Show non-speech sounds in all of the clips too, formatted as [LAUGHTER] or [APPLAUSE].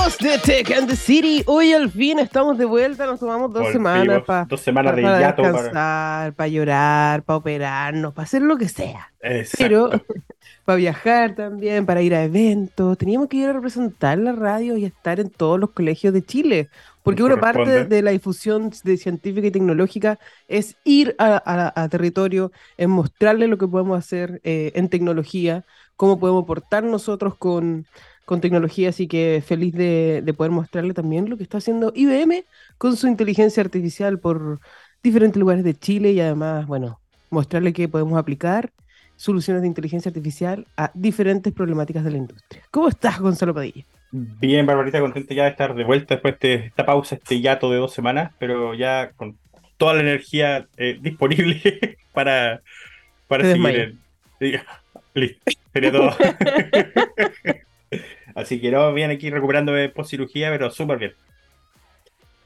amigos de Tech and the City, hoy al fin estamos de vuelta, nos tomamos dos semanas para dos semanas de para hiato descansar, para llorar, para operarnos, para hacer lo que sea. Exacto. [LAUGHS] Pero para viajar también, para ir a eventos, teníamos que ir a representar la radio y estar en todos los colegios de Chile. Porque una parte de la difusión de científica y tecnológica es ir a, a- a territorio, es mostrarle lo que podemos hacer eh, en tecnología, cómo podemos portar nosotros con, con tecnología. Así que feliz de, de poder mostrarle también lo que está haciendo IBM con su inteligencia artificial por diferentes lugares de Chile y además, bueno, mostrarle que podemos aplicar soluciones de inteligencia artificial a diferentes problemáticas de la industria. ¿Cómo estás, Gonzalo Padilla? Bien, Barbarita, contento ya de estar de vuelta después de esta pausa, este hiato de dos semanas, pero ya con toda la energía eh, disponible [LAUGHS] para, para Te seguir. [LAUGHS] Listo, sería todo. [LAUGHS] Así que no, bien aquí recuperando de post cirugía, pero súper bien.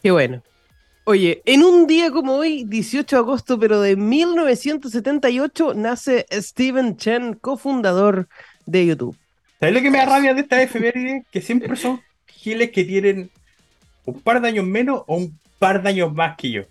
Qué bueno. Oye, en un día como hoy, 18 de agosto, pero de 1978, nace Steven Chen, cofundador de YouTube. ¿Sabes lo que me da rabia de esta efeméride? Que siempre son giles que tienen un par de años menos o un par de años más que yo.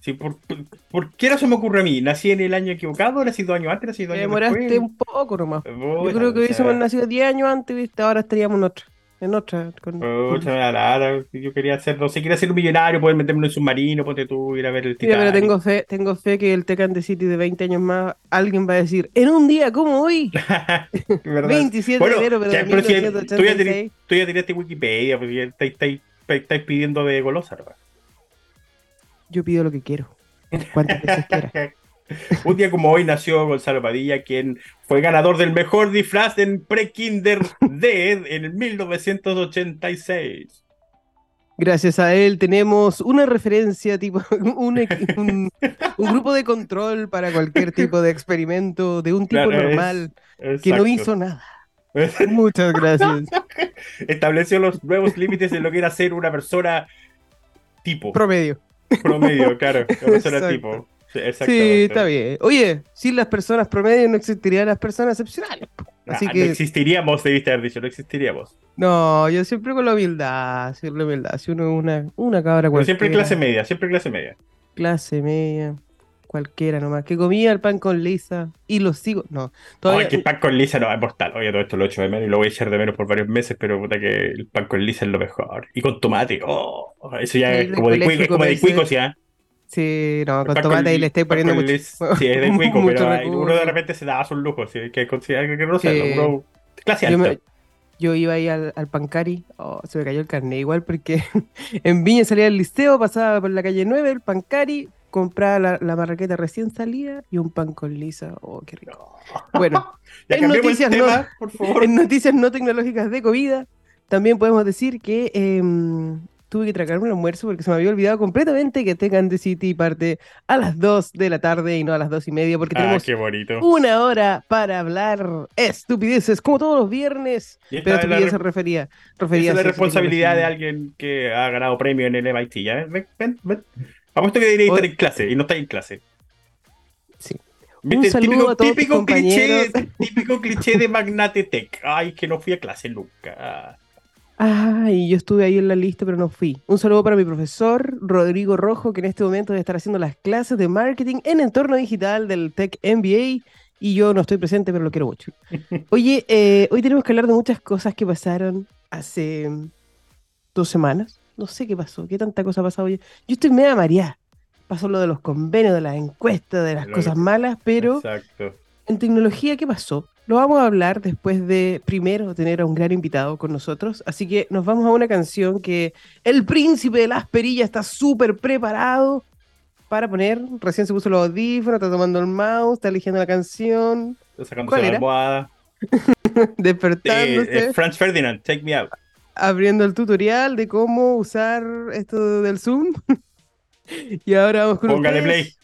Sí, ¿por, por, por qué no se me ocurre a mí? ¿Nací en el año equivocado? ¿Nací dos años antes? ¿Nací dos años demoraste después? un poco nomás. Yo creo que hubiésemos nacido 10 años antes, ¿viste? Ahora estaríamos en otra. En otra. con- pucha, lata. Yo quería ser, no sé, quería ser un millonario, poder meterme en un submarino, ponte tú, ir a ver el Mira, pero Titanic. tengo fe, tengo fe que el Tech and the City de 20 años más, alguien va a decir, en un día como hoy, [LAUGHS] ¿Verdad? 27 Bueno, de enero, pero ya, de pero si tú ya 1986. tenés- tú ya tiraste Wikipedia, pues ya estáis, estáis, estáis pidiendo de golosa, ¿verdad? Yo pido lo que quiero. Cuantas veces quiera. [LAUGHS] Un día como hoy nació Gonzalo Padilla, quien fue ganador del mejor disfraz en Pre-Kinder Dead en el 1986. Gracias a él tenemos una referencia, tipo, [LAUGHS] un, equi- un- un grupo de control para cualquier tipo de experimento de un tipo Claro, es- normal que no hizo nada. [LAUGHS] Muchas gracias. Estableció los nuevos límites de lo que era ser una persona tipo, Promedio. Promedio, [LAUGHS] claro. Tipo. Sí, está bien. Oye, sin las personas promedio no existirían las personas excepcionales. po. Así Ah, que, No existiríamos, debiste haber dicho, no existiríamos. no, yo siempre con la humildad, siempre la humildad. Si uno es una, una cabra Pero siempre cualquiera, clase media, siempre clase media. clase media, cualquiera nomás, que comía el pan con lisa y lo sigo. No, todavía. Ay, que el pan con lisa no es mortal. Oye, todo esto lo echo de menos y lo voy a echar de menos por varios meses, pero puta que el pan con lisa es lo mejor. Y con tomate, oh, eso ya es como de cuico, es como de comerse- cuico, ¿sí? Sí, no, con tomate ahí le pan poniendo mucho. lis- Sí, es de [LAUGHS] cuico, pero hay- uno de repente se da sus lujos, ¿sí? hay que considerar que no sé, uno- clase Yo, me- yo iba ahí al, al Pancari, oh, se me cayó el carnet igual porque [LAUGHS] en Viña salía del liceo, pasaba por la calle 9, el Pancari, compraba la, la marraqueta recién salida y un pan con lisa. Oh, qué rico. Bueno, [LAUGHS] en noticias el no- tema, por favor. en noticias no tecnológicas de comida, también podemos decir que em, tuve que tragarme un almuerzo porque se me había olvidado completamente que and the City parte a las 2 de la tarde y no a las 2 y media porque Ah, tenemos qué bonito. una hora para hablar estupideces, como todos los viernes. Pero es la estupideces re- refería, Esa refería es la responsabilidad de alguien que ha ganado premio en el MIT, ¿ya? Ven, ven, ven. Apuesto que debería estar en clase y no está en clase. Sí. Un saludo típico, a todos típico cliché, típico cliché de Magnate Tech. Ay, que no fui a clase nunca. Ay, yo estuve ahí en la lista, pero no fui. Un saludo para mi profesor, Rodrigo Rojo, que en este momento debe estar haciendo las clases de marketing en entorno digital del Tech MBA. Y yo no estoy presente, pero lo quiero mucho. [LAUGHS] Oye, eh, hoy tenemos que hablar de muchas cosas que pasaron hace dos semanas. No sé qué pasó, qué tanta cosa ha pasado. Yo estoy media mareada. Pasó lo de los convenios, de las encuestas, de las Lo cosas que- malas, pero Exacto. en tecnología, ¿qué pasó? Lo vamos a hablar después de, primero, tener a un gran invitado con nosotros. Así que nos vamos a una canción que el príncipe de las perillas está súper preparado para poner. Recién se puso los audífonos, está tomando el mouse, está eligiendo la canción, Está sacándose ¿Cuál la era? almohada. [LAUGHS] despertándose, Eh, eh, Franz Ferdinand, take me out. Abriendo el tutorial de cómo usar esto del Zoom. [LAUGHS] y ahora vamos con Póngale ustedes.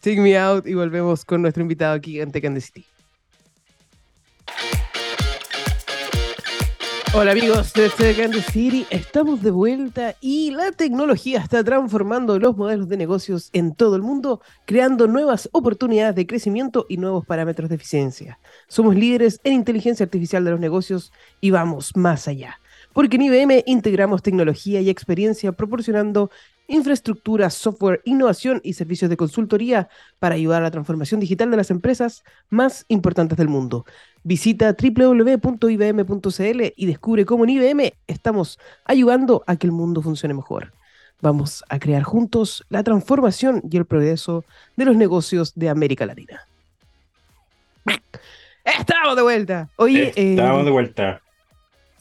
Take [LAUGHS] me out y volvemos con nuestro invitado aquí en Tech and the City. Hola amigos de the City, estamos de vuelta y la tecnología está transformando los modelos de negocios en todo el mundo, creando nuevas oportunidades de crecimiento y nuevos parámetros de eficiencia. Somos líderes en inteligencia artificial de los negocios y vamos más allá. Porque en IBM integramos tecnología y experiencia proporcionando infraestructura, software, innovación y servicios de consultoría para ayudar a la transformación digital de las empresas más importantes del mundo. Visita www.ibm.cl y descubre cómo en IBM estamos ayudando a que el mundo funcione mejor. Vamos a crear juntos la transformación y el progreso de los negocios de América Latina. Estamos de vuelta. Oye, estamos eh, de vuelta.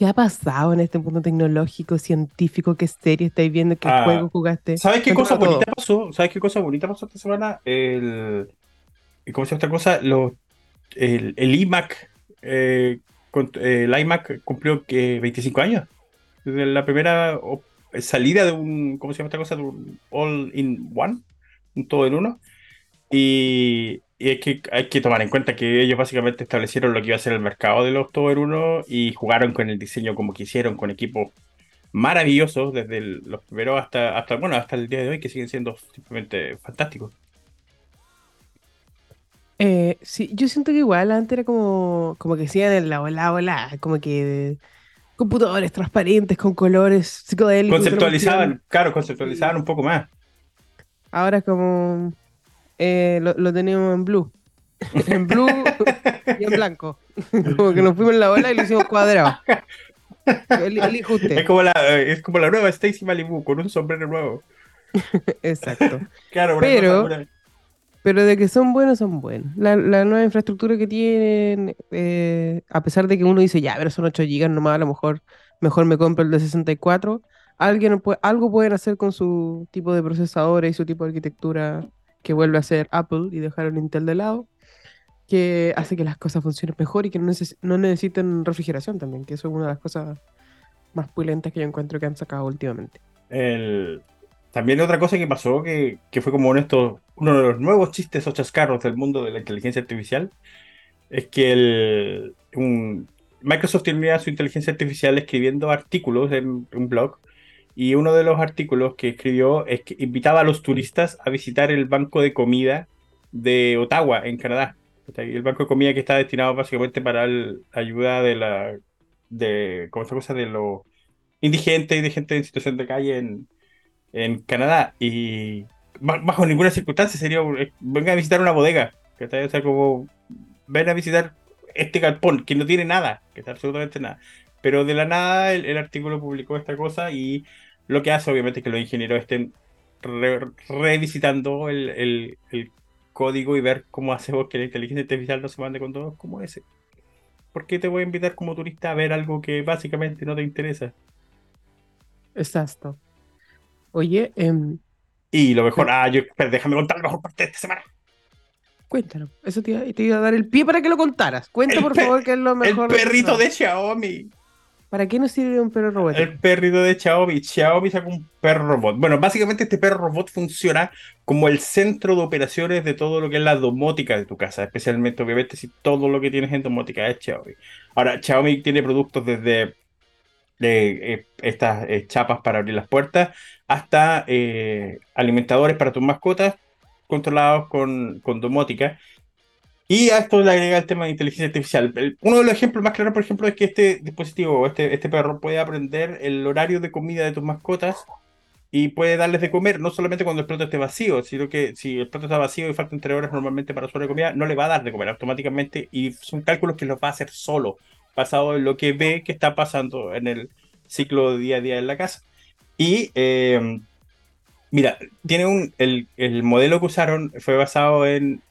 ¿Qué ha pasado en este mundo tecnológico, científico? ¿Qué serie estáis viendo? ¿Qué ah, juego jugaste? ¿Sabes qué cosa bonita pasó? ¿Sabes qué cosa bonita pasó esta semana? El, ¿Cómo se llama esta cosa? el, el iMac. Eh, el iMac cumplió que 25 años. Desde la primera salida de un. ¿Cómo se llama esta cosa? De un all-in-one. Un todo en uno. Y, y es que hay que tomar en cuenta que ellos básicamente establecieron lo que iba a ser el mercado de los Tower 1 y jugaron con el diseño como quisieron, con equipos maravillosos, desde los primeros hasta, hasta, bueno, hasta el día de hoy, que siguen siendo simplemente fantásticos. Eh, sí, yo siento que igual antes era como, como que decían en la ola, ola, como que computadores transparentes con colores psicodélicos. Conceptualizaban, claro, conceptualizaban un poco más. Ahora como eh, lo, teníamos en blue. [LAUGHS] en blue y en blanco. [LAUGHS] como que nos fuimos en la ola y lo hicimos cuadrado. Es como la, es como la nueva Stacy Malibu con un sombrero nuevo. [LAUGHS] Exacto. Claro, pero, pero de que son buenos, son buenos. La, nueva infraestructura que tienen, eh, a pesar de que uno dice, ya, pero son 8 GB nomás, a lo mejor mejor me compro el de 64. Alguien algo pueden hacer con su tipo de procesadores y su tipo de arquitectura que vuelve a ser Apple y dejar el Intel de lado, que hace que las cosas funcionen mejor y que no, no necesiten refrigeración también, que eso es una de las cosas más pulentas que yo encuentro que han sacado últimamente. El... También otra cosa que pasó, que, que fue como uno de los nuevos chistes o chascarros del mundo de la inteligencia artificial, es que el, un, Microsoft tenía su inteligencia artificial escribiendo artículos en un blog y uno de los artículos que escribió es que invitaba a los turistas a visitar el banco de comida de Ottawa, en Canadá. El banco de comida que está destinado básicamente para la ayuda de la de ¿cómo se cosa? de los indigentes y de gente en situación de calle en, en Canadá. Y bajo ninguna circunstancia sería venga a visitar una bodega. O sea, como ven a visitar este galpón que no tiene nada, que está absolutamente nada. Pero de la nada el, artículo publicó esta cosa y lo que hace obviamente es que los ingenieros estén revisitando el, código y ver cómo hacemos que la inteligencia artificial no se mande con todos como ese. ¿Por qué te voy a invitar como turista a ver algo que básicamente no te interesa? Exacto. Oye, em, y lo mejor, ah, yo, déjame contar la mejor parte de esta semana. Cuéntalo. Eso te iba, a dar el pie para que lo contaras. Cuenta, por favor, que es lo mejor. El perrito de Xiaomi. ¿Para qué nos sirve un perro robot? El perrito de Xiaomi. Xiaomi sacó un perro robot. Bueno, básicamente este perro robot funciona como el centro de operaciones de todo lo que es la domótica de tu casa. Especialmente, obviamente, si todo lo que tienes en domótica es Xiaomi. Ahora, Xiaomi tiene productos desde eh, estas eh, chapas para abrir las puertas hasta eh, alimentadores para tus mascotas controlados con, con domótica. Y a esto le agrega el tema de inteligencia artificial. uno de los ejemplos más claros, por ejemplo, es que este dispositivo, este, este perro, puede aprender el horario de comida de tus mascotas y puede darles de comer, no solamente cuando el plato esté vacío, sino que si el plato está vacío y faltan tres horas normalmente para su hora de comida, no le va a dar de comer automáticamente y son cálculos que los va a hacer solo, basado en lo que ve que está pasando en el ciclo día a día en la casa. Y eh, mira, tiene un, el, el modelo que usaron fue basado en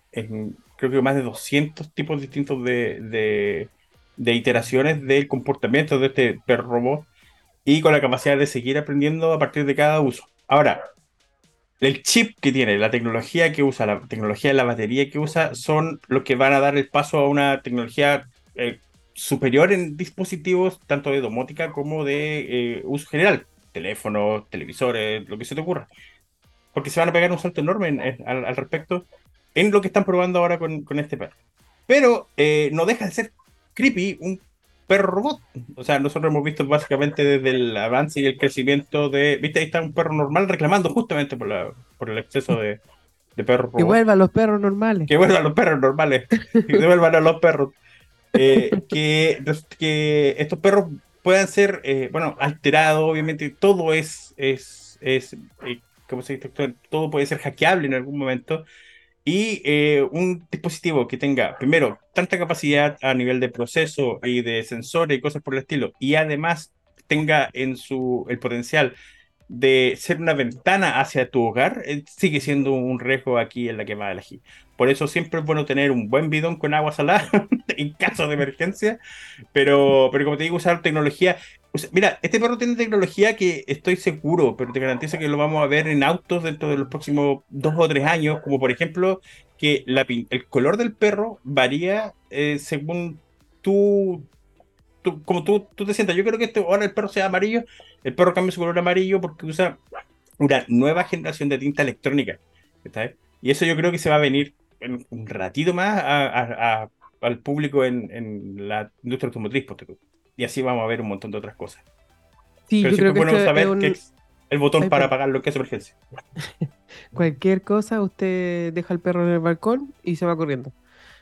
creo que más de 200 tipos distintos de, iteraciones del comportamiento de este perro robot y con la capacidad de seguir aprendiendo a partir de cada uso. Ahora, el chip que tiene, la tecnología que usa, la tecnología de la batería que usa, son los que van a dar el paso a una tecnología eh, superior en dispositivos, tanto de domótica como de eh, uso general, teléfonos, televisores, lo que se te ocurra. Porque se van a pegar un salto enorme al respecto en lo que están probando ahora con, este perro. Pero eh, no deja de ser creepy un perro robot. O sea, nosotros hemos visto básicamente desde el avance y el crecimiento de. Viste, ahí está un perro normal reclamando justamente por, la, por el exceso de, de perros robots. Que vuelvan los perros normales. Que vuelvan los perros normales. [LAUGHS] que vuelvan a los perros. Eh, que, que estos perros puedan ser, eh, bueno, alterados, obviamente todo es, es, es eh, ¿cómo se dice? Todo puede ser hackeable en algún momento. Y eh, un dispositivo que tenga, primero, tanta capacidad a nivel de proceso y de sensores y cosas por el estilo, y además tenga en su el potencial de ser una ventana hacia tu hogar, eh, sigue siendo un riesgo aquí en la quemada de ají. Por eso siempre es bueno tener un buen bidón con agua salada [LAUGHS] en caso de emergencia, pero, pero como te digo, usar tecnología. mira, este perro tiene tecnología que estoy seguro, pero te garantizo que lo vamos a ver en autos dentro de los próximos dos o tres años, como por ejemplo que el color del perro varía eh, según tú, como tú, tú te sientas. Yo creo que este, ahora el perro sea amarillo, el perro cambia su color amarillo porque usa una nueva generación de tinta electrónica. Y eso yo creo que se va a venir en un ratito más al público en, la industria automotriz. Y así vamos a ver un montón de otras cosas. Sí, Pero yo creo que bueno saber que es el botón para apagar lo que es emergencia. [LAUGHS] Cualquier cosa, usted deja el perro en el balcón y se va corriendo.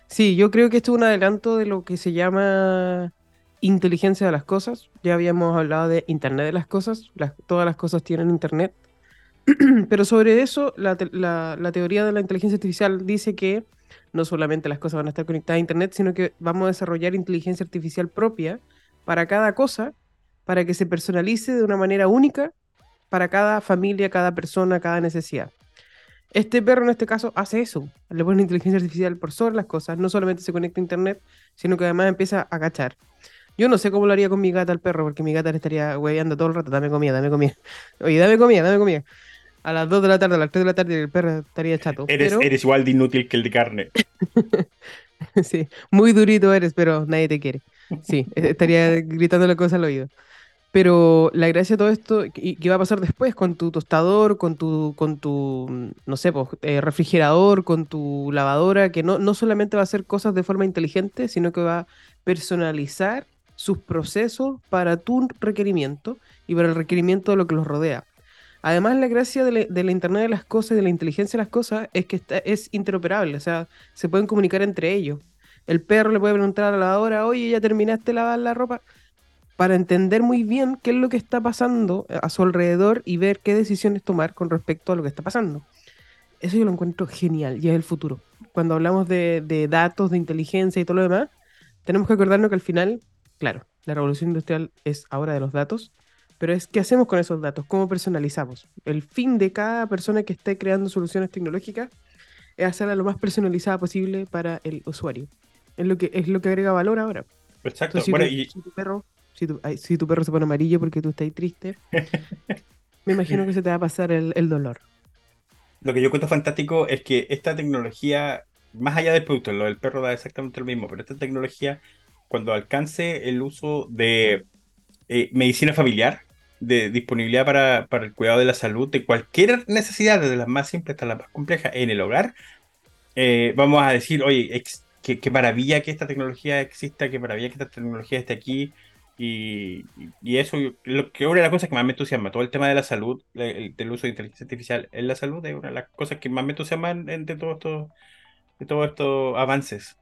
Sí, yo creo que esto es un adelanto de lo que se llama inteligencia de las cosas. Ya habíamos hablado de Internet de las cosas. todas las cosas tienen Internet. [CLEARS THROAT] Pero sobre eso, la, teoría de la inteligencia artificial dice que no solamente las cosas van a estar conectadas a Internet, sino que vamos a desarrollar inteligencia artificial propia para cada cosa, para que se personalice de una manera única para cada familia, cada persona, cada necesidad. Este perro en este caso hace eso, le pone inteligencia artificial por sobre las cosas, no solamente se conecta a Internet, sino que además empieza a cachar. Yo no sé cómo lo haría con mi gata al perro, porque mi gata le estaría hueveando todo el rato, dame comida, dame comida. Oye, dame comida, dame comida a las 2 de la tarde, a las 3 de la tarde, el perro estaría chato. Eres, eres igual de inútil que el de carne. [LAUGHS] sí, muy durito eres, pero nadie te quiere. Sí, e-, estaría gritando la cosa al oído. Pero la gracia de todo esto, ¿y qué va a pasar después con tu tostador, con tu, con tu no sé, pues, eh, refrigerador, con tu lavadora, que no, no solamente va a hacer cosas de forma inteligente, sino que va a personalizar sus procesos para tu requerimiento y para el requerimiento de lo que los rodea. Además, la gracia de la, Internet de las cosas y de la inteligencia de las cosas es que es interoperable, o sea, se pueden comunicar entre ellos. El perro le puede preguntar a la lavadora, oye, ¿ya terminaste de lavar la ropa? Para entender muy bien qué es lo que está pasando a su alrededor y ver qué decisiones tomar con respecto a lo que está pasando. Eso yo lo encuentro genial y es el futuro. Cuando hablamos de, de datos, de inteligencia y todo lo demás, tenemos que acordarnos que al final, claro, la revolución industrial es ahora de los datos, pero es qué hacemos con esos datos, cómo personalizamos. El fin de cada persona que esté creando soluciones tecnológicas es hacerla lo más personalizada posible para el usuario. Es lo que, es lo que agrega valor ahora. Exacto. si, tu, y... tu perro, si tu, perro se pone amarillo porque tú estás triste, [LAUGHS] me imagino que se te va a pasar el, el dolor. Lo que yo cuento fantástico es que esta tecnología, más allá del producto, lo del perro da exactamente lo mismo, pero esta tecnología, cuando alcance el uso de eh, medicina familiar, de disponibilidad para, para, el cuidado de la salud de cualquier necesidad, desde las más simples hasta las más complejas en el hogar, eh, vamos a decir, oye, qué, maravilla que esta tecnología exista, qué maravilla que esta tecnología esté aquí. Y, y eso, lo que una de las cosas que más me entusiasma, todo el tema de la salud, el, del uso de inteligencia artificial en la salud, es una de las cosas que más me entusiasman de todos estos, de todos estos avances.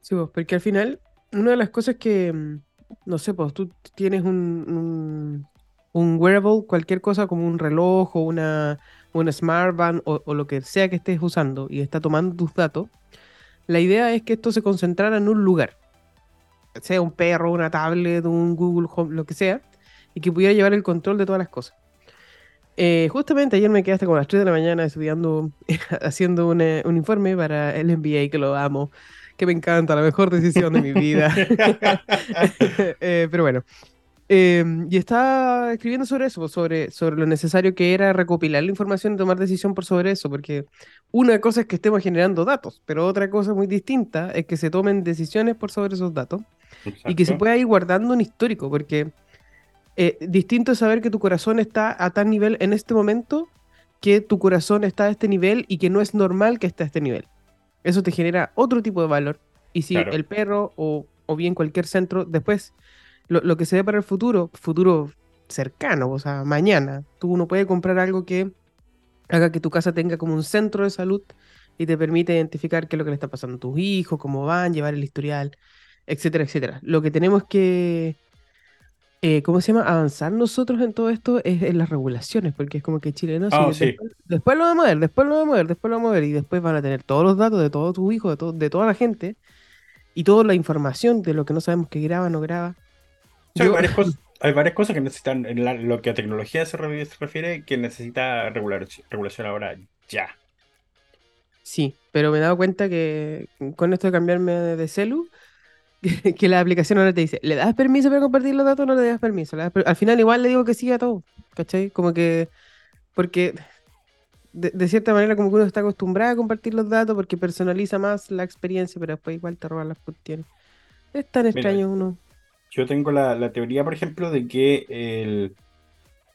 Sí, porque al final, una de las cosas que, mm, no sé, pues tú tienes un un wearable, cualquier cosa como un reloj o una, una smartband o, lo que sea que estés usando y está tomando tus datos, la idea es que esto se concentrara en un lugar, sea un perro, una tablet, un Google Home, lo que sea, y que pudiera llevar el control de todas las cosas. Eh, justamente ayer me quedé hasta como las 3 de la mañana estudiando, [LAUGHS] haciendo un, un informe para el MBA, que lo amo, que me encanta, la mejor decisión de mi vida. [LAUGHS] eh, pero bueno, Em, y estaba escribiendo sobre eso, sobre, sobre lo necesario que era recopilar la información y tomar decisión por sobre eso, porque una cosa es que estemos generando datos, pero otra cosa muy distinta es que se tomen decisiones por sobre esos datos y que se pueda ir guardando un histórico, porque eh, distinto es saber que tu corazón está a tal nivel en este momento que tu corazón está a este nivel y que no es normal que esté a este nivel. Eso te genera otro tipo de valor. Y si el perro o, o bien cualquier centro después lo, que se ve para el futuro, futuro cercano, o sea, mañana, tú no puedes comprar algo que haga que tu casa tenga como un centro de salud y te permite identificar qué es lo que le está pasando a tus hijos, cómo van, llevar el historial, etcétera, etcétera. Lo que tenemos que eh, ¿cómo se llama? Avanzar nosotros en todo esto es en las regulaciones, porque es como que Chile no, Ah, sí, después, después lo vamos a ver, después lo vamos a ver, después lo vamos a ver, y después van a tener todos los datos de todos tus hijos, de, todo- de toda la gente, y toda la información de lo que no sabemos que graba, no graba. Sí, hay, varias cosas, [LAUGHS] hay varias cosas que necesitan, en la- lo que a tecnología se refiere, que necesita regular, regulación ahora ya. Sí, pero me he dado cuenta que con esto de cambiarme de celu, que, [LAUGHS] que la aplicación ahora te dice, ¿le das permiso para compartir los datos o no le das permiso? ¿Le das per- Al final igual le digo que sí a todo, ¿cachai? Como que, porque de, de cierta manera como que uno está acostumbrado a compartir los datos porque personaliza más la experiencia, pero después igual te roban las cuestiones. Es tan extraño uno. Yo tengo la, la teoría, por ejemplo, de que el,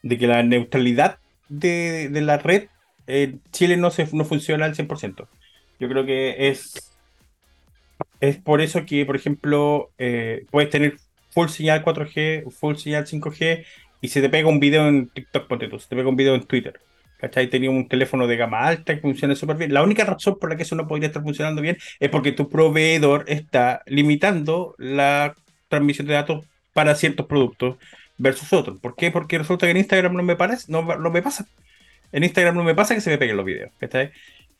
de que la neutralidad de, de la red en Chile no, se, no funciona al 100%. Yo creo que es, es por eso que, por ejemplo, eh, puedes tener full señal 4G, full señal 5G y se te pega un video en TikTok, ponte tú, se te pega un video en Twitter. ¿Cachai? Tenía un teléfono de gama alta que funciona súper bien. La única razón por la que eso no podría estar funcionando bien es porque tu proveedor está limitando la transmisión de datos para ciertos productos versus otros. ¿Por qué? Porque resulta que en Instagram no me, parece, no, no me pasa. En Instagram no me pasa que se me peguen los videos. ¿cachai?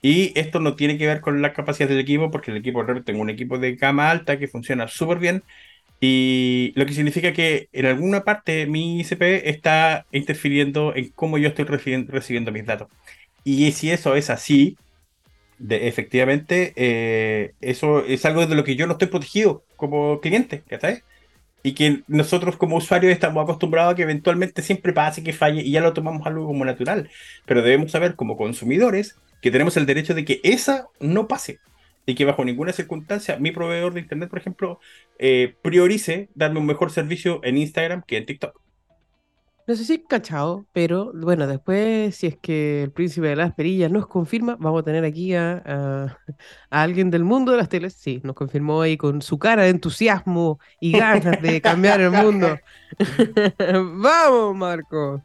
Y esto no tiene que ver con las capacidades del equipo, porque el equipo, tengo un equipo de gama alta que funciona súper bien. Y lo que significa que en alguna parte mi ICP está interfiriendo en cómo yo estoy recibiendo mis datos. Y si eso es así, de, efectivamente, eh, eso es algo de lo que yo no estoy protegido como cliente, ¿cachai? Y que nosotros como usuarios estamos acostumbrados a que eventualmente siempre pase, que falle, y ya lo tomamos algo como natural. Pero debemos saber como consumidores que tenemos el derecho de que esa no pase. Y que bajo ninguna circunstancia mi proveedor de internet, por ejemplo, eh, priorice darme un mejor servicio en Instagram que en TikTok. No sé si cachado, pero bueno, después, si es que el príncipe de las perillas nos confirma, vamos a tener aquí a, a- a alguien del mundo de las teles. Sí, nos confirmó ahí con su cara de entusiasmo y ganas de cambiar el mundo. [LAUGHS] [LAUGHS] ¡Vamos, Marco!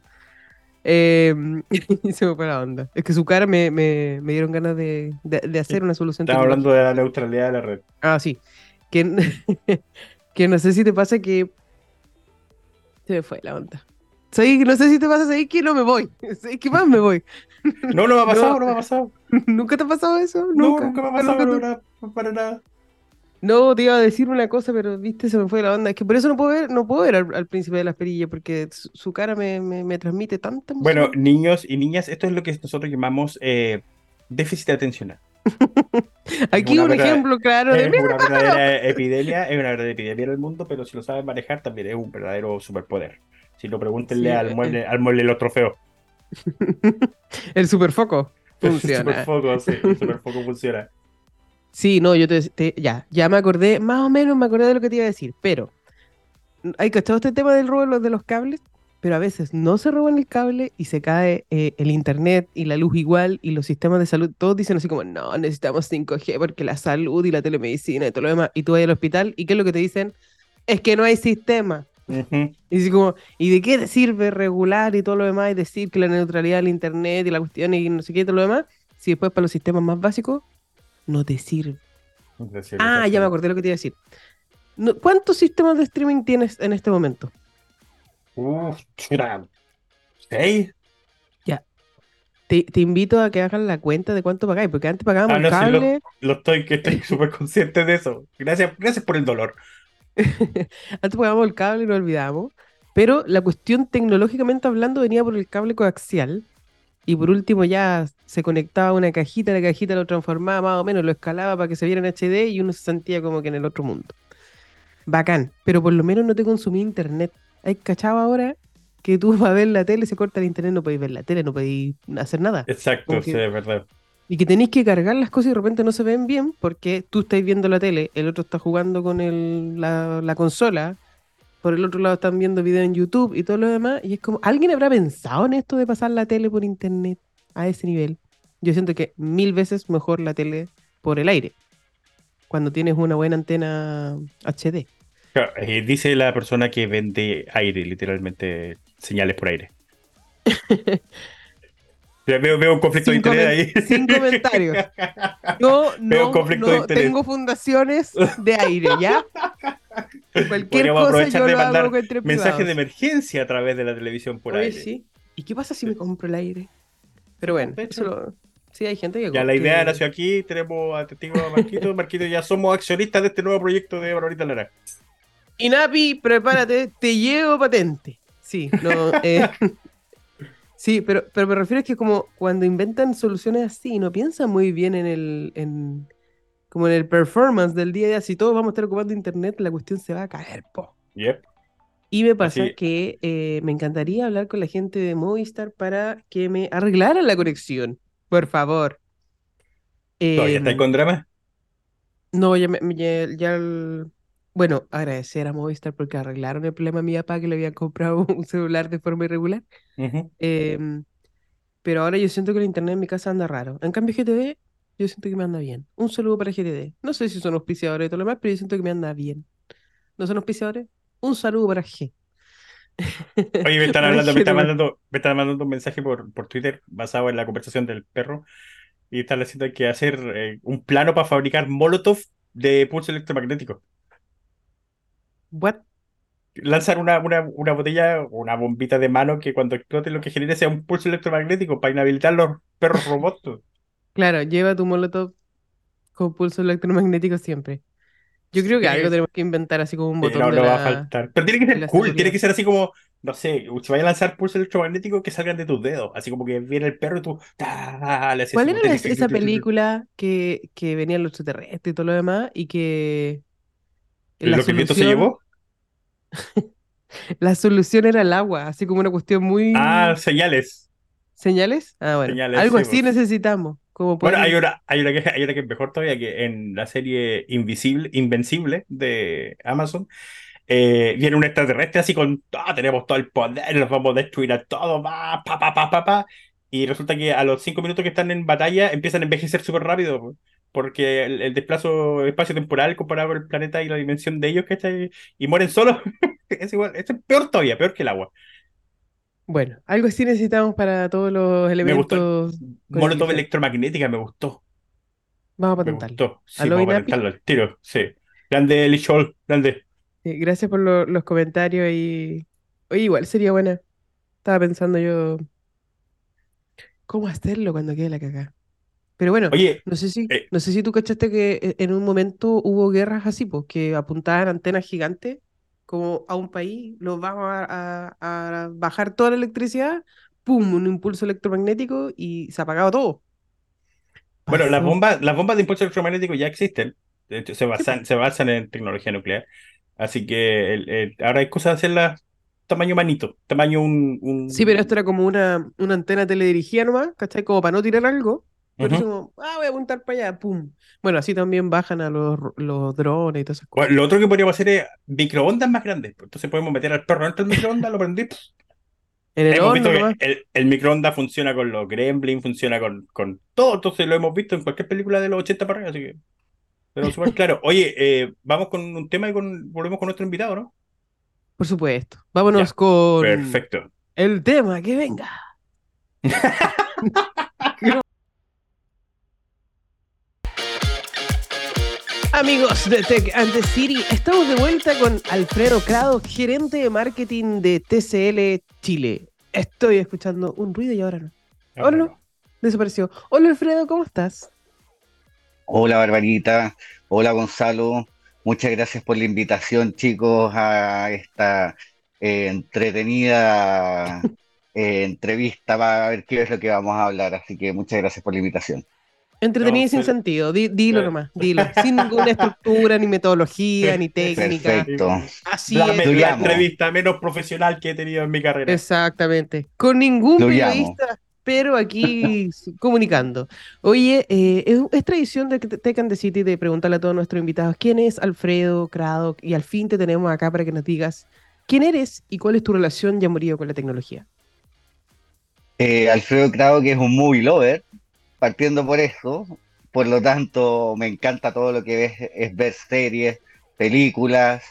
Eh, [LAUGHS] y se me fue la onda. Es que su cara me, me- me dieron ganas de, de- de hacer una solución tecnológica. hablando de la neutralidad de la red. Ah, sí. Que, [LAUGHS] que no sé si te pasa que. Se me fue la onda. Soy, no sé si te pasa, ¿sabes que no me voy? [LAUGHS] ¿Sabes que más me voy? No, no me ha pasado, No. no, me ha pasado. ¿Nunca te ha pasado eso? No, Nunca. nunca me ha Nunca pasado, nada, para nada. No, te iba a decir una cosa, pero viste, se me fue la onda. Es que por eso no puedo ver, no puedo ver al, al príncipe de las perillas, porque su, su cara me, me, me transmite tanta emoción. Bueno, niños y niñas, esto es lo que nosotros llamamos eh, déficit atencional. [LAUGHS] aquí un verdad- ejemplo claro de Es una verdadera epidemia, es una verdadera epidemia en el mundo, pero si lo saben manejar también es un verdadero superpoder. Si no, pregúntenle Sí, al eh, mueble, al mueble los trofeos. [LAUGHS] el superfoco [LAUGHS] El funciona. superfoco, sí, el superfoco funciona. Sí, no, yo te, te- ya, ya me acordé, más o menos me acordé de lo que te iba a decir, pero hay cachado este tema del robo de los, cables, pero a veces no se roban el cable y se cae eh, el internet y la luz igual y los sistemas de salud, todos dicen así como, no, necesitamos 5G porque la salud y la telemedicina y todo lo demás, y tú vas al hospital y ¿qué es lo que te dicen? Es que no hay sistema. Ujú. Y así como, ¿y de qué te sirve regular y todo lo demás y decir que la neutralidad del internet y la cuestión y no sé qué y todo lo demás? Si después para los sistemas más básicos no te sirve. Ah, ya me acordé lo que te iba a decir. No- ¿Cuántos sistemas de streaming tienes en este momento? Uf. ¿Seis? Te, te invito a que hagan la cuenta de cuánto pagáis, porque antes pagábamos Ah, no, sí, cable, Lo estoy, que estoy súper consciente de eso. Gracias, gracias por el dolor. [LAUGHS] antes pagábamos el cable y lo olvidamos, pero la cuestión tecnológicamente hablando venía por el cable coaxial y por último ya se conectaba una cajita, la cajita lo transformaba más o menos, lo escalaba para que se viera en HD y uno se sentía como que en el otro mundo. Bacán, pero por lo menos no te consumía internet. ¿Hay cachado ahora que tú vas a ver la tele, se corta el internet, no podéis ver la tele, no podéis hacer nada? Exacto, sí, es verdad. Y que tenéis que cargar las cosas y de repente no se ven bien porque tú estás viendo la tele, el otro está jugando con el- la, la consola, por el otro lado están viendo video en YouTube y todo lo demás. Y es como, ¿alguien habrá pensado en esto de pasar la tele por internet a ese nivel? Yo siento que mil veces mejor la tele por el aire, cuando tienes una buena antena HD. Claro, eh, dice la persona que vende aire, literalmente señales por aire. [LAUGHS] Ya Veo, veo un conflicto de interés ahí. sin comentarios. [LAUGHS] Yo no, no tengo fundaciones de aire, ¿ya? [LAUGHS] Cualquier Podríamos cosa aprovechar yo de lo mandar hago entre mensajes de emergencia a través de la televisión por Oye, ahí. sí. ¿Y qué pasa si me compro el aire? Pero bueno, eso lo- sí hay gente que... Ya la idea nació aquí, tenemos a testigo a Marquito. [LAUGHS] Marquito, ya somos accionistas de este nuevo proyecto de Barbarita Lara. Inapi, prepárate, te llevo patente. Sí, no, eh, [LAUGHS] sí, pero, pero me refiero a que como cuando inventan soluciones así, no piensan muy bien en el, en, como en el performance del día a día. Si todos vamos a estar ocupando internet, la cuestión se va a caer, po. Yep. Y me pasa Así- que eh, me encantaría hablar con la gente de Movistar para que me arreglaran la conexión. Por favor. ¿Todavía Em, estáis con drama? no, ya, me- ya, ya el- Bueno, agradecer a Movistar porque arreglaron el problema a mi papá que le había comprado [LAUGHS] un celular de forma irregular. Ujú. Em, pero ahora yo siento que el internet en mi casa anda raro. En cambio, GTD, yo siento que me anda bien. Un saludo para GTD. No sé si son auspiciadores y todo lo demás, pero yo siento que me anda bien. ¿No son auspiciadores? Un saludo para G. Oye, me [LAUGHS] están hablando, me están mandando, me están mandando un mensaje por, por Twitter basado en la conversación del perro. Y están diciendo que hacer eh, un plano para fabricar Molotov de pulso electromagnético. What? Lanzar una, una, una botella o una bombita de mano que cuando explote lo que genere sea un pulso electromagnético para inhabilitar los perros robots. Claro, lleva tu molotov con pulso electromagnético siempre. Yo creo que Sí. algo tenemos que inventar así como un botón no, de no va a la... faltar. Pero tiene que ser la cool, seguridad. tiene que ser así como, no sé, si vaya a lanzar pulso electromagnético que salgan de tus dedos. Así como que viene el perro y tú ¡ta! le haces ¿Cuál era la- esa película que, que venían los extraterrestres y todo lo demás y que la ¿Lo que el viento se llevó? la solución era el agua, así como una cuestión muy... Ah, señales. ¿Señales? Ah, bueno, Señales, algo sí, así pues. necesitamos, como Bueno, poder... hay una, hay una que, hay una que es mejor todavía, que en la serie Invisible, Invencible de Amazon, eh, viene un extraterrestre así con, ah, tenemos todo el poder, los vamos a destruir a todos, va, pa, pa, pa, pa, pa. Y resulta que a los cinco minutos que están en batalla empiezan a envejecer súper rápido, porque el, el desplazo espacio-temporal comparado con el planeta y la dimensión de ellos, ¿cachai? Y mueren solos. [LAUGHS] Es igual, es peor todavía, peor que el agua. Bueno, algo así necesitamos para todos los Me gustó. elementos. Molotov el- electromagnética me gustó. Vamos a Me patentarlo. gustó. Sí, patentarlo al tiro. Sí. Grande Lichol, grande. Sí, gracias por lo- los comentarios y... Oye, igual sería buena. Estaba pensando yo... ¿Cómo hacerlo cuando quede la cagada? Pero bueno, Oye, no sé si, eh, no sé si tú cachaste que e- en un momento hubo guerras así, pues, que apuntaban antenas gigantes como a un país, los vamos a, a- a bajar toda la electricidad, ¡pum! Un impulso electromagnético y se apagaba todo. bueno, las bombas, las bombas de impulso electromagnético ya existen. De hecho, se basan, se basan en tecnología nuclear. Así que el- el- ahora hay cosas de hacerlas tamaño manito, tamaño un, un- Sí, pero esto era como una, una antena teledirigida nomás, ¿cachai? Como para no tirar algo. Pero como, ah, voy a apuntar para allá, ¡pum! Bueno, así también bajan a los, los drones y todas esas cosas. Bueno, lo otro que podríamos hacer es microondas más grandes. pues, Entonces podemos meter al perro dentro del microondas, lo prendí. En el Hemos visto que el, el microondas funciona con los gremlins, funciona con, con todo. Entonces lo hemos visto en cualquier película de los 80 para arriba, así que. Pero súper claro. Oye, eh, vamos con un tema y con, volvemos con nuestro invitado, ¿no? Por supuesto. Vámonos Ya, con Perfecto. el tema que venga. [LAUGHS] Amigos de Tech and the City, estamos de vuelta con Alfredo Crado, gerente de marketing de TCL Chile. Estoy escuchando un ruido y ahora no. Ahora no. Desapareció. Hola Alfredo, ¿cómo estás? Hola Barbarita, hola Gonzalo, muchas gracias por la invitación chicos a esta eh, entretenida [LAUGHS] eh, entrevista para ver qué es lo que vamos a hablar, así que muchas gracias por la invitación. Entretenido y sin pero- sentido. Di- dilo nomás, dilo. Sin ninguna estructura, ni metodología, ni técnica. Perfecto. Así La, es. la entrevista menos profesional que he tenido en mi carrera. Exactamente. Con ningún periodista, pero aquí [LAUGHS] comunicando. Oye, eh, es, es tradición de que Tech and the City de preguntarle a todos nuestros invitados quién es Alfredo Crado y al fin te tenemos acá para que nos digas quién eres y cuál es tu relación ya morido con la tecnología. Eh, Alfredo Crado, que es un movie lover, partiendo por eso, por lo tanto me encanta todo lo que ves, es ver series, películas,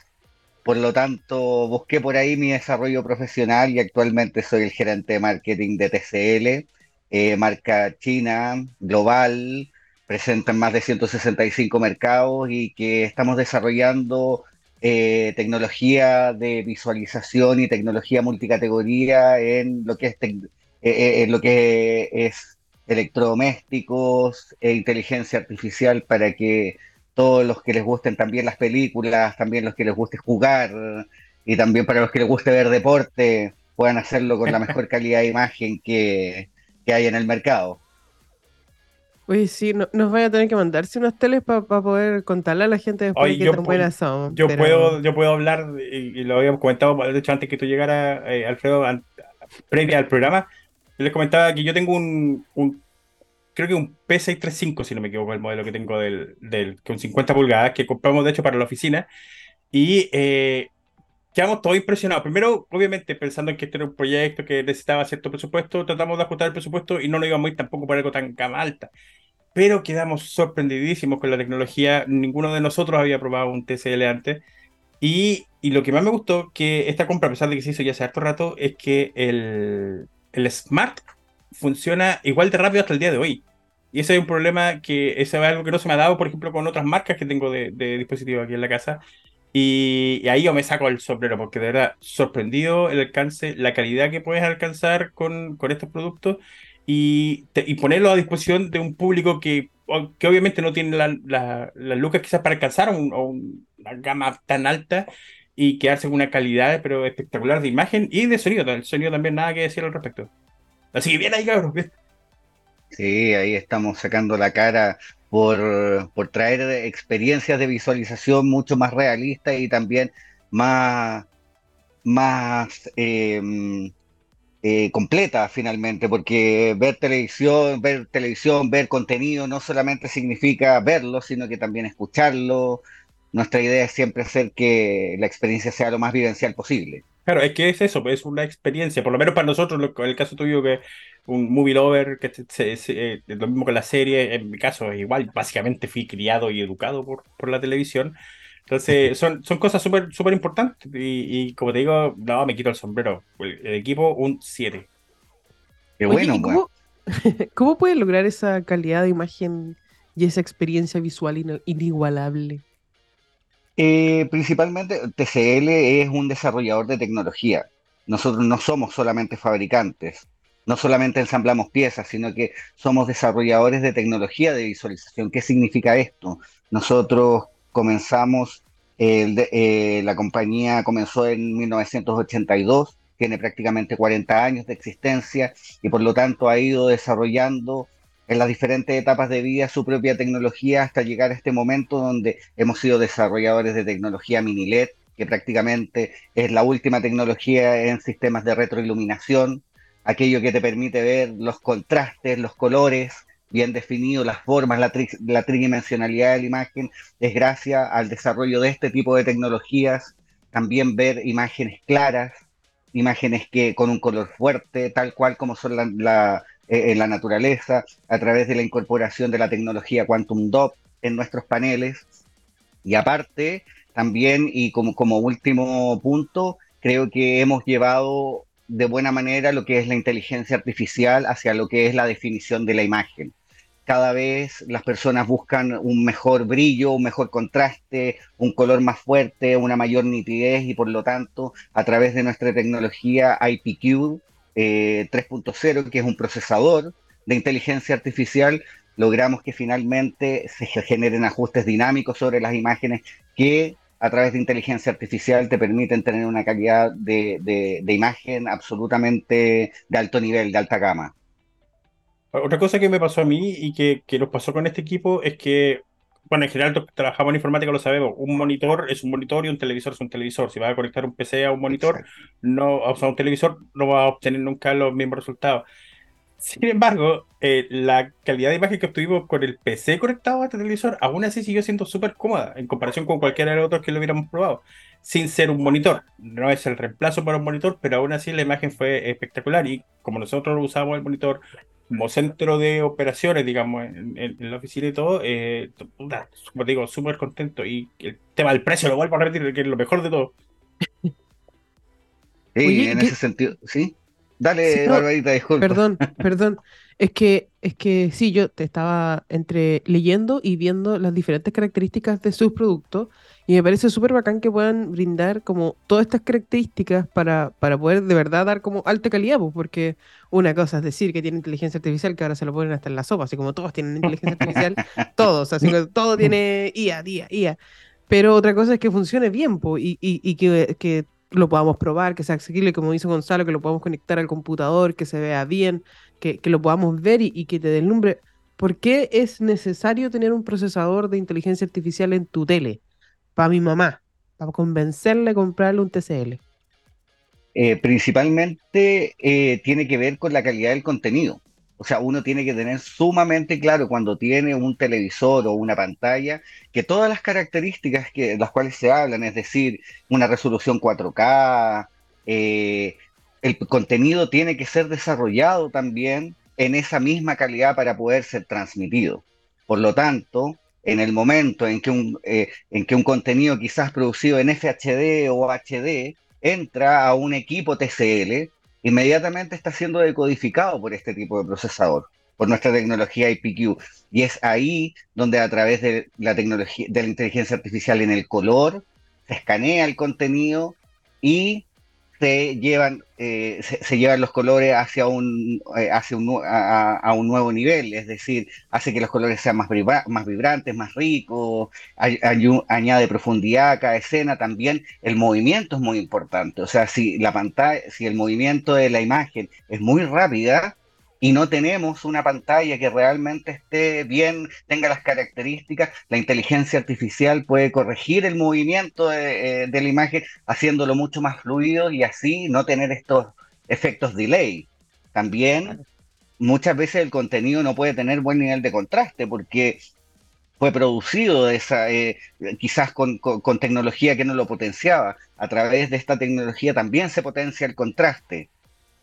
por lo tanto busqué por ahí mi desarrollo profesional y actualmente soy el gerente de marketing de TCL, eh, marca china, global, presente en más de 165 mercados y que estamos desarrollando eh, tecnología de visualización y tecnología multicategoría en lo que es, eh, en lo que es electrodomésticos e inteligencia artificial para que todos los que les gusten también las películas, también los que les guste jugar y también para los que les guste ver deporte, puedan hacerlo con la mejor [LAUGHS] calidad de imagen que, que hay en el mercado. Oye, sí, no, nos vaya a tener que mandarse unos teles para poder contarle a la gente después Oye, qué yo tan buenas son. Yo pero- puedo, yo puedo hablar, y, y lo habíamos comentado, de hecho, antes que tú llegaras, eh, Alfredo, an- previa al programa, les comentaba que yo tengo un, un- creo que un P635, si no me equivoco, el modelo que tengo del, del con 50 pulgadas, que compramos de hecho para la oficina, y eh, quedamos todos impresionados. Primero, obviamente, pensando en que este era un proyecto que necesitaba cierto presupuesto, tratamos de ajustar el presupuesto y no nos íbamos a ir tampoco por algo tan gama alta. Pero quedamos sorprendidísimos con la tecnología. Ninguno de nosotros había probado un TCL antes. Y, y lo que más me gustó que esta compra, a pesar de que se hizo ya hace harto rato, es que el, el Smart funciona igual de rápido hasta el día de hoy. Y ese es un problema que es algo que no se me ha dado, por ejemplo, con otras marcas que tengo de, de dispositivos aquí en la casa. Y, ahí yo me saco el sombrero, porque de verdad, sorprendido el alcance, la calidad que puedes alcanzar con, con estos productos y, y ponerlo a disposición de un público que, que obviamente no tiene la- la- las lucas quizás para alcanzar una gama tan alta y quedarse con una calidad pero espectacular de imagen y de sonido. El sonido también nada que decir al respecto. Así que bien ahí, cabros. bien. Sí, ahí estamos sacando la cara por, por traer experiencias de visualización mucho más realistas y también más, más eh, eh, completa finalmente, porque ver televisión, ver televisión, ver contenido no solamente significa verlo, sino que también escucharlo. Nuestra idea es siempre hacer que la experiencia sea lo más vivencial posible. Claro, es que es eso, pues, es una experiencia, por lo menos para nosotros, en el caso tuyo, que un movie lover, que se- se- eh, lo mismo con la serie, en mi caso es igual, básicamente fui criado y educado por, por la televisión, entonces [LAUGHS] son, son cosas súper súper importantes y, y como te digo, no, me quito el sombrero, el, el equipo un 7. Qué Oye, bueno, ¿y bueno. cómo, [LAUGHS] cómo puedes lograr esa calidad de imagen y esa experiencia visual inigualable? Eh, principalmente, TCL es un desarrollador de tecnología. Nosotros no somos solamente fabricantes, no solamente ensamblamos piezas, sino que somos desarrolladores de tecnología de visualización. ¿Qué significa esto? Nosotros comenzamos, eh, la compañía comenzó en 1982, tiene prácticamente 40 años de existencia y por lo tanto ha ido desarrollando en las diferentes etapas de vida su propia tecnología hasta llegar a este momento donde hemos sido desarrolladores de tecnología mini LED, que prácticamente es la última tecnología en sistemas de retroiluminación, aquello que te permite ver los contrastes, los colores bien definidos, las formas, la, tri- la tridimensionalidad de la imagen, es gracias al desarrollo de este tipo de tecnologías, también ver imágenes claras, imágenes que con un color fuerte, tal cual como son la, la- eh, en la naturaleza, a través de la incorporación de la tecnología Quantum Dot en nuestros paneles. Y aparte, también, y como, como último punto, creo que hemos llevado de buena manera lo que es la inteligencia artificial hacia lo que es la definición de la imagen. Cada vez las personas buscan un mejor brillo, un mejor contraste, un color más fuerte, una mayor nitidez y por lo tanto, a través de nuestra tecnología IPQ eh, 3.0, que es un procesador de inteligencia artificial, logramos que finalmente se generen ajustes dinámicos sobre las imágenes que a través de inteligencia artificial te permiten tener una calidad de, de- de imagen absolutamente de alto nivel, de alta gama. Otra cosa que me pasó a mí y que, que nos pasó con este equipo es que, bueno, en general todos que trabajamos en informática lo sabemos, un monitor es un monitor y un televisor es un televisor. Si vas a conectar un PC a un monitor, Exacto. no, o sea, un televisor, no va a obtener nunca los mismos resultados. Sin embargo, eh, la calidad de imagen que obtuvimos con el PC conectado a este televisor, aún así siguió siendo súper cómoda en comparación con cualquiera de los otros que lo hubiéramos probado, sin ser un monitor. No es el reemplazo para un monitor, pero aún así la imagen fue espectacular y como nosotros usamos el monitor como centro de operaciones, digamos, en, en- en la oficina y todo, eh, puta, como te digo, súper contento. Y el tema del precio lo vuelvo a repetir, que es lo mejor de todo. Sí, Oye, en ¿qué- ese sentido, sí. Dale, Sí, no, Barbarita, disculpa. Perdón, [LAUGHS] perdón. Es que, es que sí, yo te estaba entre leyendo y viendo las diferentes características de sus productos y me parece súper bacán que puedan brindar como todas estas características para, para poder de verdad dar como alta calidad, pues, porque una cosa es decir que tiene inteligencia artificial, que ahora se lo ponen hasta en la sopa, así como todos tienen inteligencia artificial, [LAUGHS] todos, así que todo tiene IA, IA, IA. Pero otra cosa es que funcione bien, pues, y, y, y que, que lo podamos probar, que sea accesible, como dice Gonzalo, que lo podamos conectar al computador, que se vea bien, que, que lo podamos ver y, y que te deslumbre. ¿Por qué es necesario tener un procesador de inteligencia artificial en tu tele? Para mi mamá, para convencerle a comprarle un TCL. Eh, principalmente eh, tiene que ver con la calidad del contenido. O sea, uno tiene que tener sumamente claro cuando tiene un televisor o una pantalla que todas las características que las cuales se hablan, es decir, una resolución 4K, eh, el contenido tiene que ser desarrollado también en esa misma calidad para poder ser transmitido. Por lo tanto, en el momento en que un, eh, en que un contenido quizás producido en FHD o HD entra a un equipo TCL, inmediatamente está siendo decodificado por este tipo de procesador, por nuestra tecnología IPQ. Y es ahí donde a través de la tecnología de la inteligencia artificial en el color, se escanea el contenido y se llevan, eh, se, llevan los colores hacia un, eh, hacia un a, un nuevo nivel, es decir, hace que los colores sean más, vibra más vibrantes, más ricos, añade profundidad a cada escena, también el movimiento es muy importante, o sea, si la pantalla, si el movimiento de la imagen es muy rápida, y no tenemos una pantalla que realmente esté bien, tenga las características, la inteligencia artificial puede corregir el movimiento de, eh, de la imagen haciéndolo mucho más fluido y así no tener estos efectos delay. También muchas veces el contenido no puede tener buen nivel de contraste porque fue producido esa, eh, quizás con, con, con, tecnología que no lo potenciaba. A través de esta tecnología también se potencia el contraste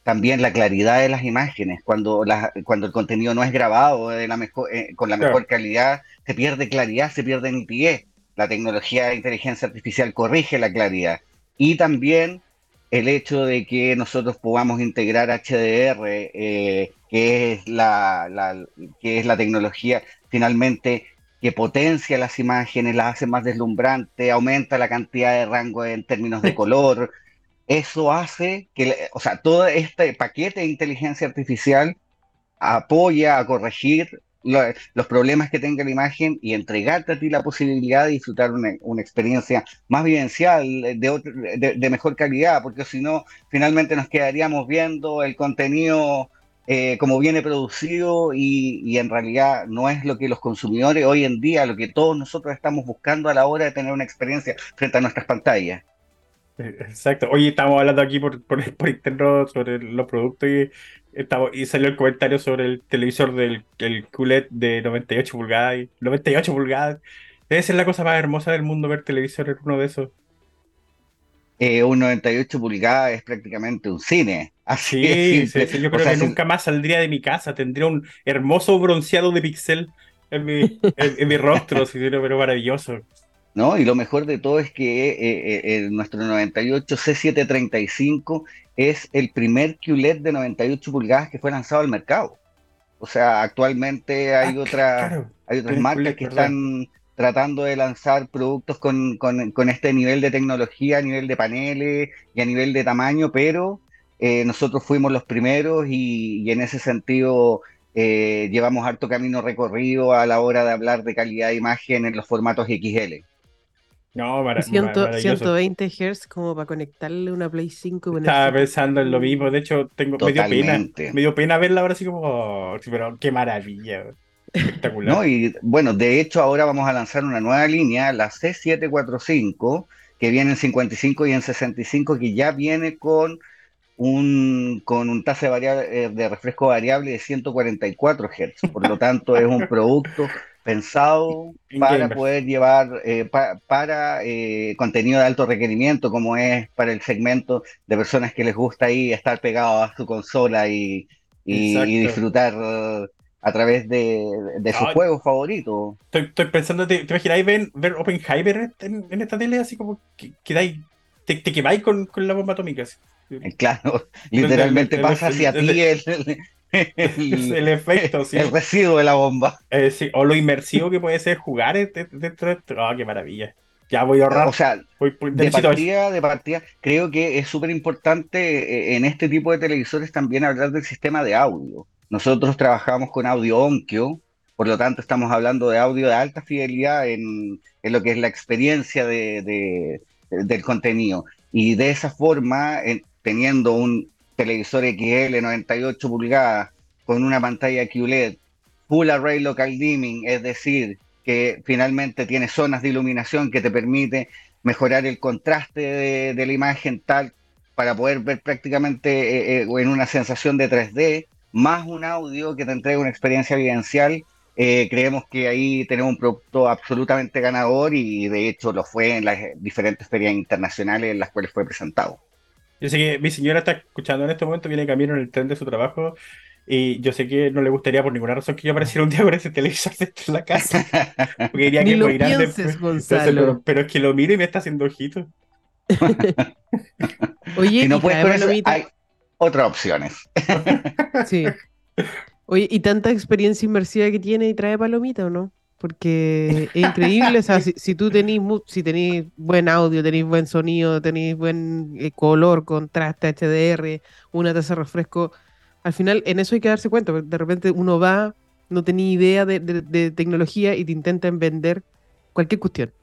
también la claridad de las imágenes, cuando, la, cuando el contenido no es grabado de la mejor, eh, con la mejor calidad, se pierde claridad, se pierde nitidez. La tecnología de inteligencia artificial corrige la claridad. Y también el hecho de que nosotros podamos integrar HDR, eh, que, es la, la, que es la tecnología finalmente que potencia las imágenes, las hace más deslumbrantes, aumenta la cantidad de rango en términos de color, eso hace que, o sea, todo este paquete de inteligencia artificial apoya a corregir lo, los problemas que tenga la imagen y entregarte a ti la posibilidad de disfrutar una, una experiencia más vivencial, de, otro, de, de, mejor calidad, porque si no, finalmente nos quedaríamos viendo el contenido eh, como viene producido y, y, en realidad no es lo que los consumidores hoy en día, lo que todos nosotros estamos buscando a la hora de tener una experiencia frente a nuestras pantallas. Exacto. Oye, estamos hablando aquí por, por, por interno sobre los productos y, estamos, y salió el comentario sobre el televisor del el QLED de 98 pulgadas. Y 98 pulgadas. Debe ser la cosa más hermosa del mundo ver televisor en uno de esos. Eh, un 98 pulgadas es prácticamente un cine. Así sí, sí, sí, yo creo o sea, que nunca más saldría de mi casa. Tendría un hermoso bronceado de pixel en mi, en, en mi rostro, sí, pero maravilloso. ¿No? Y lo mejor de todo es que eh, eh, nuestro 98 C735 es el primer QLED de 98 pulgadas que fue lanzado al mercado. O sea, actualmente hay, ah, otra, claro. hay otras marcas QLED, que perdón. están tratando de lanzar productos con, con, con, este nivel de tecnología, a nivel de paneles y a nivel de tamaño, pero eh, nosotros fuimos los primeros y, y en ese sentido eh, llevamos harto camino recorrido a la hora de hablar de calidad de imagen en los formatos XL. No, mara 100, 120 Hz como para conectarle una Play 5. Estaba pensando en lo mismo, de hecho tengo medio pena, me dio pena verla ahora así como, oh, pero qué maravilla. Espectacular. No, y bueno, de hecho ahora vamos a lanzar una nueva línea, la C745, que viene en 55 y en 65, que ya viene con un, con un tasa de, variable, de refresco variable de 144 Hz. Por lo tanto, es un [LAUGHS] producto pensado para poder llevar eh, pa, para eh, contenido de alto requerimiento, como es para el segmento de personas que les gusta ahí estar pegados a su consola y, y, y disfrutar a través de, de sus Ay, juegos favoritos. Estoy, estoy, pensando, ¿te, te imagináis ver, ver Oppenheimer en, en, esta tele así como que, que dais, te, te quemáis con, con, la bomba atómica? Así. Claro, literalmente pasa hacia ti el, [LAUGHS] el, efecto, sí. El residuo de la bomba. Eh, sí, o lo inmersivo que puede ser jugar dentro de esto. ¡Ah, qué maravilla! Ya voy a ahorrar. O sea, de, partida, de partida, creo que es súper importante eh, en este tipo de televisores también hablar del sistema de audio. Nosotros trabajamos con audio Onkyo, por lo tanto estamos hablando de audio de alta fidelidad en, en lo que es la experiencia de, del contenido. Y de esa forma, teniendo un televisor XL 98 pulgadas con una pantalla QLED, Full Array Local Dimming, es decir, que finalmente tiene zonas de iluminación que te permite mejorar el contraste de, la imagen tal para poder ver prácticamente eh, eh, en una sensación de 3D, más un audio que te entrega una experiencia vivencial, eh, creemos que ahí tenemos un producto absolutamente ganador y de hecho lo fue en las diferentes ferias internacionales en las cuales fue presentado. Yo sé que mi señora está escuchando en este momento, viene camino en el tren de su trabajo y yo sé que no le gustaría por ninguna razón que yo apareciera un día con ese televisor [LAUGHS] en la casa. Porque diría [LAUGHS] que lo pienses, Gonzalo. Pero, es que lo miro y me está haciendo ojitos. [LAUGHS] Oye, si no puedes hay otras opciones. sí. Oye, ¿y tanta experiencia inmersiva que tiene y trae palomita o no? Porque es increíble, o sea, si, tú tenés, si tenés buen audio, tenés buen sonido, tenés buen eh, color, contraste, HDR, una taza de refresco, al final en eso hay que darse cuenta, de repente uno va, no tiene idea de, tecnología y te intentan vender cualquier cuestión.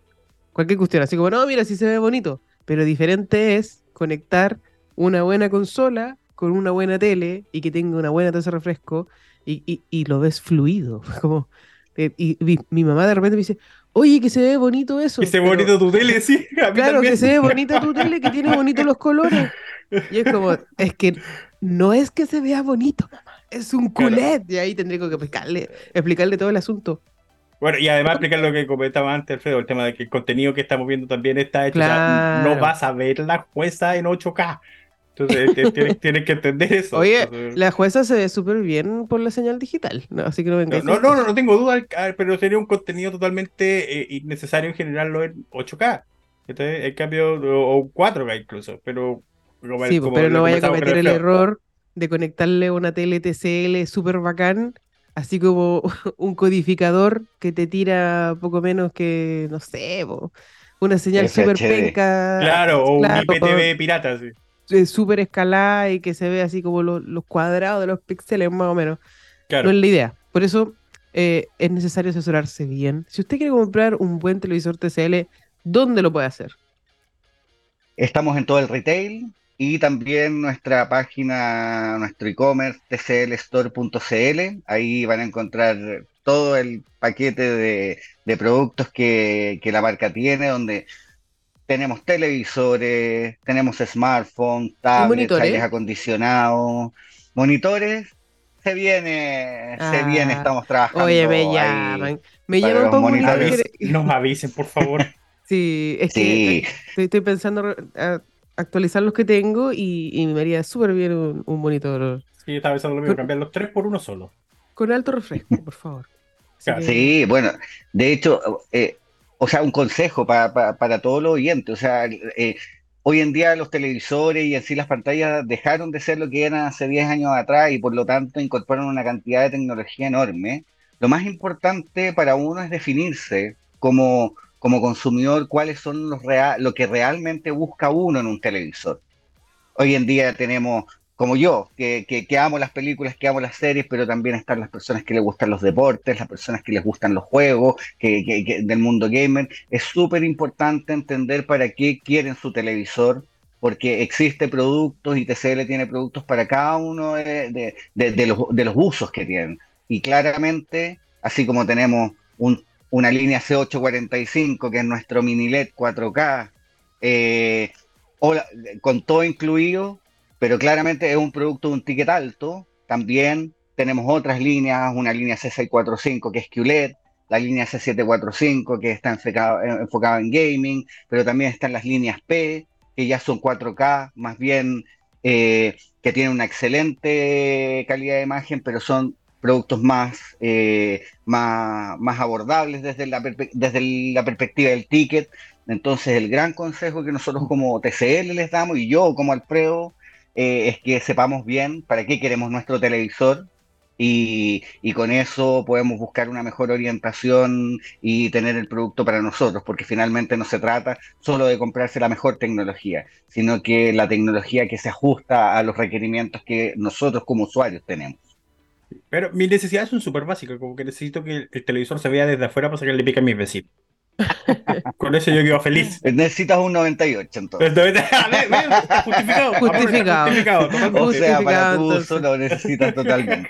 Cualquier cuestión, así como, no, mira, sí se ve bonito, pero diferente es conectar una buena consola con una buena tele y que tenga una buena taza de refresco y, y, lo ves fluido. [LAUGHS] Como, eh, y, mi, mamá de repente me dice, oye, que se ve bonito eso. Que se ve bonito tu tele, sí. Claro, que se ve bonito tu tele, que tiene bonitos los colores. Y es como, es que no es que se vea bonito, es un culet. Y ahí tendría que explicarle, explicarle todo el asunto. Bueno, y además explicar lo que comentaba antes, Alfredo, el tema de que el contenido que estamos viendo también está hecho. no vas a ver la jueza en 8K. Entonces tienes, que entender eso. Oye, la jueza se ve súper bien por la señal digital, ¿no? así que no venga. No, no, no, no, tengo duda, pero sería un contenido totalmente eh, innecesario en generarlo en 8K. Entonces, en cambio, o 4K incluso, pero sí, pero no vaya a cometer el error de conectarle una tele TCL súper bacán, así como [LAUGHS] un codificador que te tira poco menos que, no sé, una señal súper penca. Claro, o un IPTV pirata, sí. Súper escalada y que se ve así como los, cuadrados de los píxeles, más o menos. Claro. No es la idea. Por eso eh, es necesario asesorarse bien. Si usted quiere comprar un buen televisor TCL, ¿dónde lo puede hacer? Estamos en todo el retail, y también nuestra página, nuestro e-commerce, tclstore.cl. Ahí van a encontrar todo el paquete de, productos que, la marca tiene, donde tenemos televisores, tenemos smartphones, tablets, aires acondicionados, monitores. Se viene, se ah. viene, estamos trabajando. Oye, me llaman. Me llaman para monitores. Nos avisen, por favor. [LAUGHS] Sí, es que estoy, pensando actualizar los que tengo y, me haría súper bien un, monitor. Sí, estaba pensando lo mismo, cambiar los tres por uno solo. Con alto refresco, por favor. [LAUGHS] Sí, bueno, de hecho, eh, o sea, un consejo para, para, todos los oyentes, o sea, eh, hoy en día los televisores y así las pantallas dejaron de ser lo que eran hace 10 años atrás y por lo tanto incorporan una cantidad de tecnología enorme. Lo más importante para uno es definirse como como consumidor cuáles son los real, lo que realmente busca uno en un televisor. Hoy en día tenemos, como yo, que, amo las películas, que amo las series, pero también están las personas que les gustan los deportes, las personas que les gustan los juegos, que, del mundo gamer. Es súper importante entender para qué quieren su televisor, porque existe productos y TCL tiene productos para cada uno de, los, usos que tienen. Y claramente, así como tenemos un una línea C845, que es nuestro mini LED 4K, eh, con todo incluido, pero claramente es un producto de un ticket alto. También tenemos otras líneas, una línea C645 que es QLED, la línea C745 que está enfocada, en gaming, pero también están las líneas P, que ya son 4K, más bien eh, que tienen una excelente calidad de imagen, pero son productos más, eh, más, más, abordables desde la, desde la perspectiva del ticket. Entonces, el gran consejo que nosotros como TCL les damos y yo como Alfredo eh, es que sepamos bien para qué queremos nuestro televisor y, y, con eso podemos buscar una mejor orientación y tener el producto para nosotros, porque finalmente no se trata solo de comprarse la mejor tecnología, sino que la tecnología que se ajusta a los requerimientos que nosotros como usuarios tenemos. Pero mis necesidades son súper básicas, como que necesito que el televisor se vea desde afuera para sacarle pica a mis vecinos. [LAUGHS] Con eso yo quedo feliz. Necesitas un 98 entonces. [LAUGHS] [LAUGHS] justificado. Justificado. justificado o sea, para tu uso lo necesitas totalmente.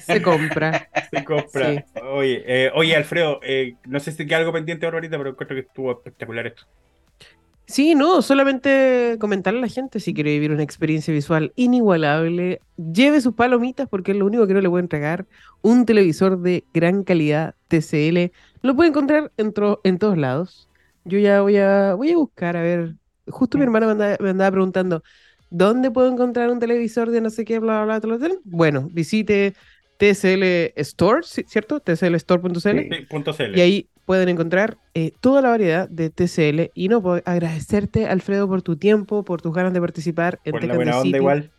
Se compra. Se compra. Sí. Oye, eh, oye, Alfredo, eh, no sé si queda algo pendiente ahora ahorita, pero creo que estuvo espectacular esto. Sí, no, solamente comentarle a la gente si quiere vivir una experiencia visual inigualable, lleve sus palomitas porque es lo único que no le voy a entregar, un televisor de gran calidad TCL, lo puede encontrar en, en todos lados. Yo ya voy a, voy a buscar, a ver, justo mi hermana me andaba, me andaba preguntando, ¿dónde puedo encontrar un televisor de no sé qué, bla, bla, bla, bla? Bueno, visite TCL Store, ¿cierto? tclstore.cl. Sí, y ahí pueden encontrar eh, toda la variedad de TCL. Y no puedo agradecerte, Alfredo, por tu tiempo, por tus ganas de participar en por la buena onda igual.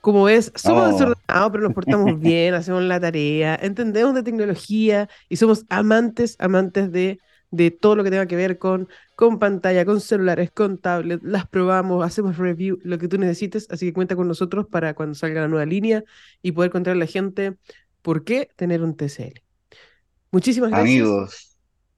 Como ves, somos oh. desordenados, pero nos portamos [LAUGHS] bien, hacemos la tarea, entendemos de tecnología y somos amantes, amantes de, de todo lo que tenga que ver con, con pantalla, con celulares, con tablets. Las probamos, hacemos review, lo que tú necesites. Así que cuenta con nosotros para cuando salga la nueva línea y poder contar a la gente por qué tener un TCL. Muchísimas gracias. Amigos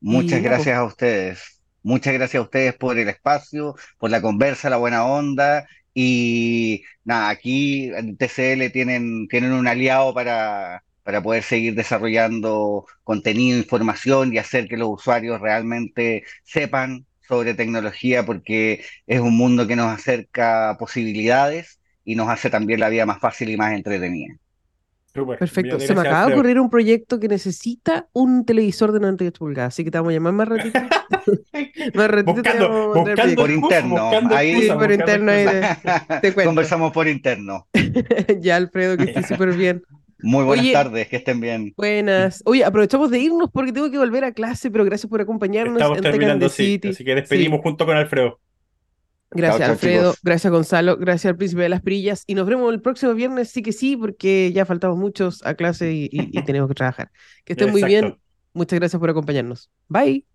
Muchas gracias a ustedes. Muchas gracias a ustedes por el espacio, por la conversa, la buena onda. Y nada, aquí en TCL tienen, tienen un aliado para, para poder seguir desarrollando contenido, información y hacer que los usuarios realmente sepan sobre tecnología, porque es un mundo que nos acerca posibilidades y nos hace también la vida más fácil y más entretenida. Perfecto. Se me acaba de ocurrir un proyecto que necesita un televisor de 98 pulgadas, así que te vamos a llamar más ratito. [LAUGHS] más ratito buscando, buscando por interno. ahí, por interno te, Conversamos por interno. [LAUGHS] ya, Alfredo, que estés [LAUGHS] súper bien. Muy buenas tardes, que estén bien. Buenas. Oye, aprovechamos de irnos porque tengo que volver a clase, pero gracias por acompañarnos. Estamos en terminando, sí, así que despedimos junto con Alfredo. Gracias, Alfredo. Gracias, Gonzalo. Gracias al Príncipe de las Perillas. Y nos vemos el próximo viernes, sí que sí, porque ya faltamos muchos a clase y, tenemos que trabajar. Que estén muy bien. Muchas gracias por acompañarnos. Bye.